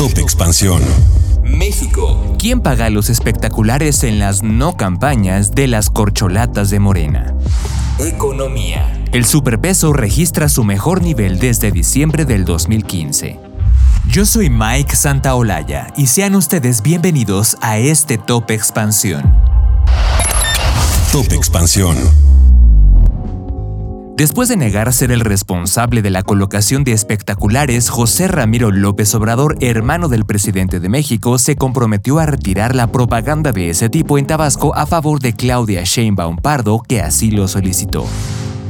Top Expansión. México. ¿Quién paga los espectaculares en las no campañas de las corcholatas de Morena? Economía. El superpeso registra su mejor nivel desde diciembre del 2015. Yo soy Mike Santaolalla y sean ustedes bienvenidos a este Top Expansión. Top Expansión. Después de negar ser el responsable de la colocación de espectaculares, José Ramiro López Obrador, hermano del presidente de México, se comprometió a retirar la propaganda de ese tipo en Tabasco a favor de Claudia Sheinbaum Pardo, que así lo solicitó.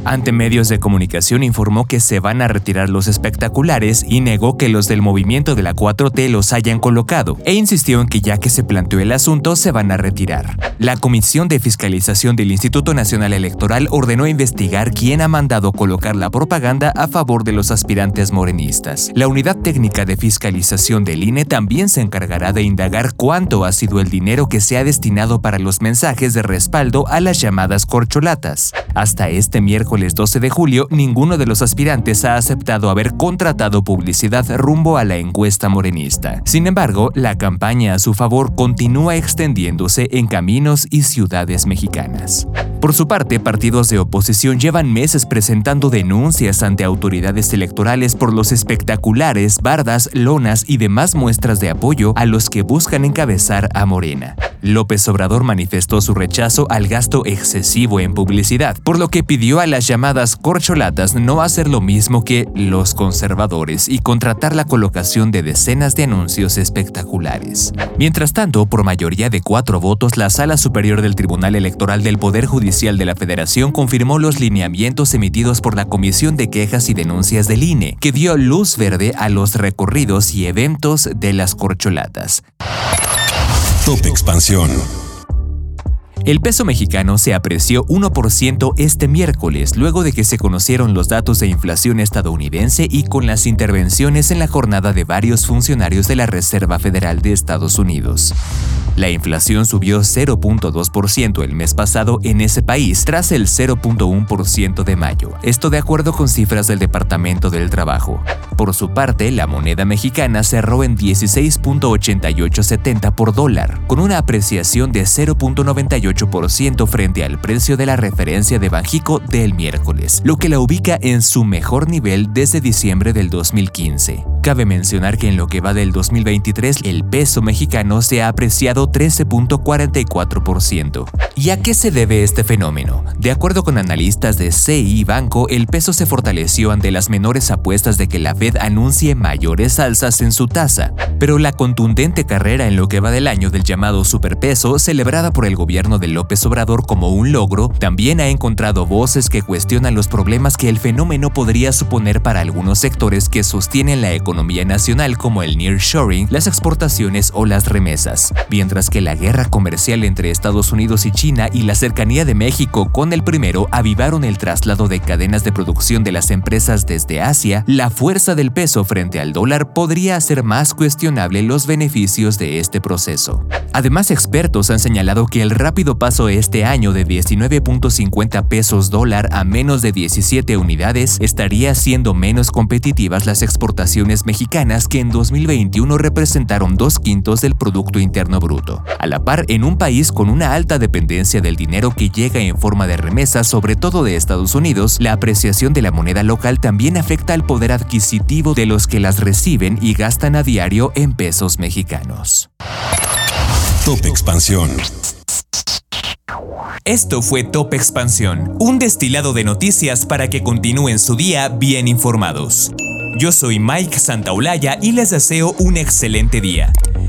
Ante medios de comunicación informó que se van a retirar los espectaculares y negó que los del movimiento de la 4T los hayan colocado, e insistió en que ya que se planteó el asunto se van a retirar. La Comisión de Fiscalización del Instituto Nacional Electoral ordenó investigar quién ha mandado colocar la propaganda a favor de los aspirantes morenistas. La Unidad Técnica de Fiscalización del INE también se encargará de indagar cuánto ha sido el dinero que se ha destinado para los mensajes de respaldo a las llamadas corcholatas. Hasta este miércoles miércoles 12 de julio, ninguno de los aspirantes ha aceptado haber contratado publicidad rumbo a la encuesta morenista. Sin embargo, la campaña a su favor continúa extendiéndose en caminos y ciudades mexicanas. Por su parte, partidos de oposición llevan meses presentando denuncias ante autoridades electorales por los espectaculares, bardas, lonas y demás muestras de apoyo a los que buscan encabezar a Morena. López Obrador manifestó su rechazo al gasto excesivo en publicidad, por lo que pidió a la llamadas corcholatas no hacer lo mismo que los conservadores y contratar la colocación de decenas de anuncios espectaculares. Mientras tanto, por mayoría de cuatro votos, la Sala Superior del Tribunal Electoral del Poder Judicial de la Federación confirmó los lineamientos emitidos por la Comisión de Quejas y Denuncias del INE, que dio luz verde a los recorridos y eventos de las corcholatas. Top Expansión. El peso mexicano se apreció 1% este miércoles luego de que se conocieron los datos de inflación estadounidense y con las intervenciones en la jornada de varios funcionarios de la Reserva Federal de Estados Unidos. La inflación subió 0.2% el mes pasado en ese país tras el 0.1% de mayo, esto de acuerdo con cifras del Departamento del Trabajo. Por su parte, la moneda mexicana cerró en 16.8870 por dólar, con una apreciación de 0.98% frente al precio de la referencia de Banjico del miércoles, lo que la ubica en su mejor nivel desde diciembre del 2015. Cabe mencionar que en lo que va del 2023 el peso mexicano se ha apreciado 13.44%. ¿Y a qué se debe este fenómeno? De acuerdo con analistas de CI Banco, el peso se fortaleció ante las menores apuestas de que la Fed anuncie mayores alzas en su tasa, pero la contundente carrera en lo que va del año del llamado superpeso, celebrada por el gobierno de López Obrador como un logro, también ha encontrado voces que cuestionan los problemas que el fenómeno podría suponer para algunos sectores que sostienen la economía nacional como el nearshoring, las exportaciones o las remesas, mientras que la guerra comercial entre Estados Unidos y China y la cercanía de México con el primero avivaron el traslado de cadenas de producción de las empresas desde Asia, la fuerza del peso frente al dólar podría hacer más cuestionable los beneficios de este proceso. Además, expertos han señalado que el rápido paso este año de 19.50 pesos dólar a menos de 17 unidades estaría haciendo menos competitivas las exportaciones mexicanas que en 2021 representaron dos quintos del Producto Interno Bruto. A la par, en un país con una alta dependencia del dinero que llega en forma de remesas, sobre todo de Estados Unidos, la apreciación de la moneda local también afecta al poder adquisitivo de los que las reciben y gastan a diario en pesos mexicanos. Top Expansión. Esto fue Top Expansión, un destilado de noticias para que continúen su día bien informados. Yo soy Mike Santaolalla y les deseo un excelente día.